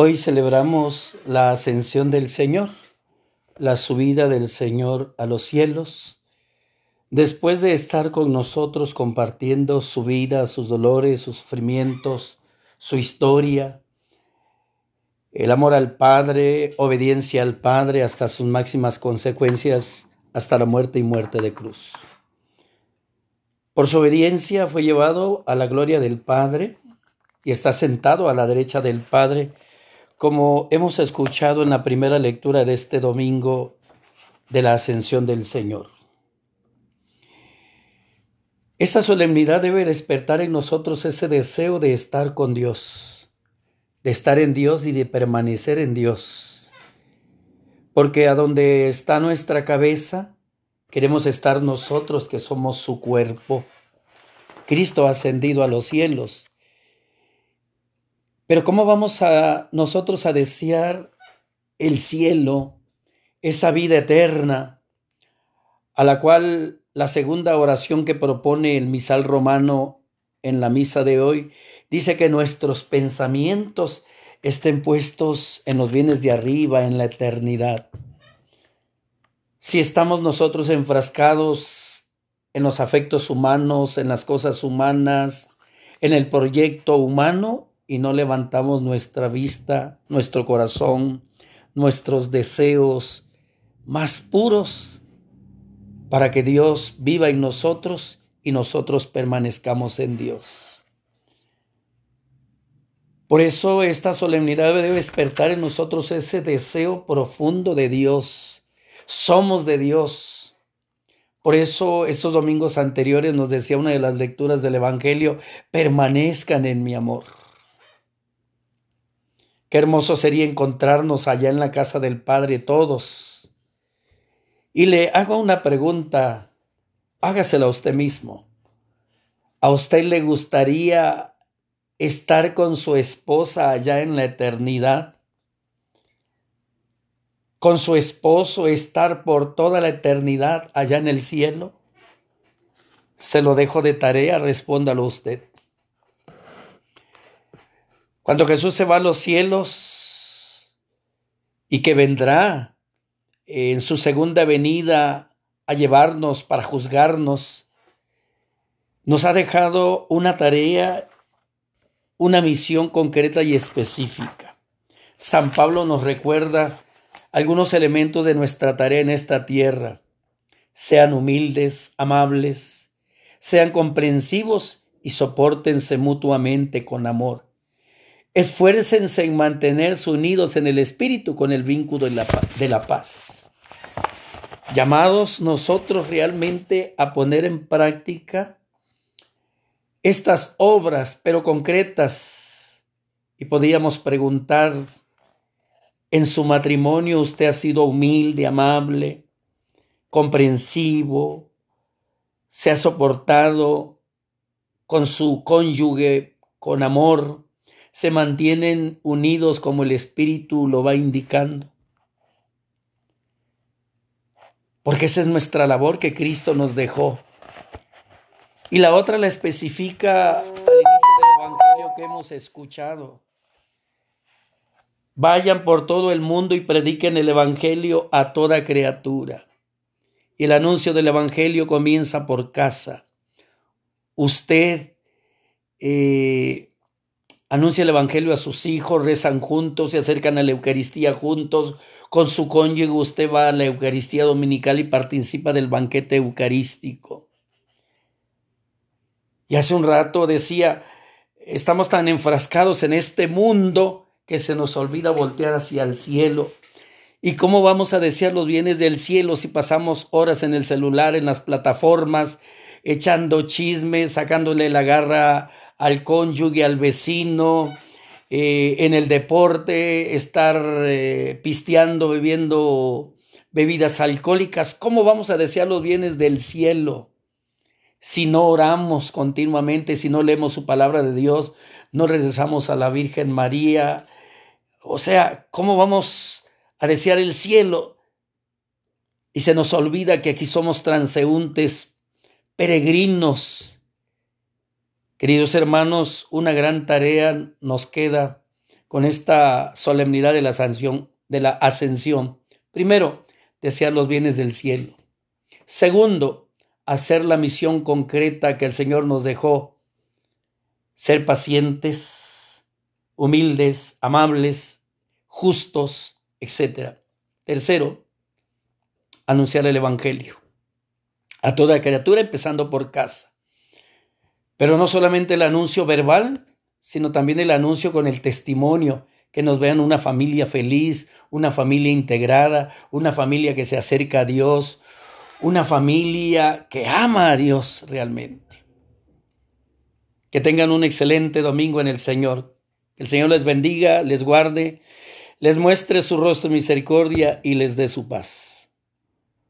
Hoy celebramos la ascensión del Señor, la subida del Señor a los cielos. Después de estar con nosotros compartiendo su vida, sus dolores, sus sufrimientos, su historia, el amor al Padre, obediencia al Padre hasta sus máximas consecuencias, hasta la muerte y muerte de cruz. Por su obediencia fue llevado a la gloria del Padre y está sentado a la derecha del Padre como hemos escuchado en la primera lectura de este domingo de la ascensión del Señor. Esta solemnidad debe despertar en nosotros ese deseo de estar con Dios, de estar en Dios y de permanecer en Dios. Porque a donde está nuestra cabeza, queremos estar nosotros que somos su cuerpo. Cristo ha ascendido a los cielos pero ¿cómo vamos a nosotros a desear el cielo, esa vida eterna, a la cual la segunda oración que propone el misal romano en la misa de hoy dice que nuestros pensamientos estén puestos en los bienes de arriba, en la eternidad? Si estamos nosotros enfrascados en los afectos humanos, en las cosas humanas, en el proyecto humano, y no levantamos nuestra vista, nuestro corazón, nuestros deseos más puros para que Dios viva en nosotros y nosotros permanezcamos en Dios. Por eso esta solemnidad debe despertar en nosotros ese deseo profundo de Dios. Somos de Dios. Por eso estos domingos anteriores nos decía una de las lecturas del Evangelio, permanezcan en mi amor. Qué hermoso sería encontrarnos allá en la casa del Padre todos. Y le hago una pregunta, hágasela a usted mismo. ¿A usted le gustaría estar con su esposa allá en la eternidad? ¿Con su esposo estar por toda la eternidad allá en el cielo? Se lo dejo de tarea, respóndalo usted. Cuando Jesús se va a los cielos y que vendrá en su segunda venida a llevarnos para juzgarnos, nos ha dejado una tarea, una misión concreta y específica. San Pablo nos recuerda algunos elementos de nuestra tarea en esta tierra. Sean humildes, amables, sean comprensivos y soportense mutuamente con amor. Esfuércense en mantenerse unidos en el Espíritu con el vínculo de la paz. Llamados nosotros realmente a poner en práctica estas obras, pero concretas. Y podríamos preguntar, ¿en su matrimonio usted ha sido humilde, amable, comprensivo? ¿Se ha soportado con su cónyuge con amor? Se mantienen unidos como el Espíritu lo va indicando. Porque esa es nuestra labor que Cristo nos dejó. Y la otra la especifica al inicio del Evangelio que hemos escuchado. Vayan por todo el mundo y prediquen el Evangelio a toda criatura. Y el anuncio del Evangelio comienza por casa. Usted eh, anuncia el Evangelio a sus hijos, rezan juntos, se acercan a la Eucaristía juntos, con su cónyuge usted va a la Eucaristía Dominical y participa del banquete eucarístico. Y hace un rato decía, estamos tan enfrascados en este mundo que se nos olvida voltear hacia el cielo. ¿Y cómo vamos a desear los bienes del cielo si pasamos horas en el celular, en las plataformas, echando chismes, sacándole la garra al cónyuge, al vecino, eh, en el deporte, estar eh, pisteando, bebiendo bebidas alcohólicas. ¿Cómo vamos a desear los bienes del cielo? Si no oramos continuamente, si no leemos su palabra de Dios, no regresamos a la Virgen María. O sea, ¿cómo vamos a desear el cielo? Y se nos olvida que aquí somos transeúntes, peregrinos, Queridos hermanos, una gran tarea nos queda con esta solemnidad de la sanción, de la ascensión. Primero, desear los bienes del cielo. Segundo, hacer la misión concreta que el Señor nos dejó. Ser pacientes, humildes, amables, justos, etc. Tercero, anunciar el Evangelio a toda criatura, empezando por casa. Pero no solamente el anuncio verbal, sino también el anuncio con el testimonio, que nos vean una familia feliz, una familia integrada, una familia que se acerca a Dios, una familia que ama a Dios realmente. Que tengan un excelente domingo en el Señor. Que el Señor les bendiga, les guarde, les muestre su rostro misericordia y les dé su paz.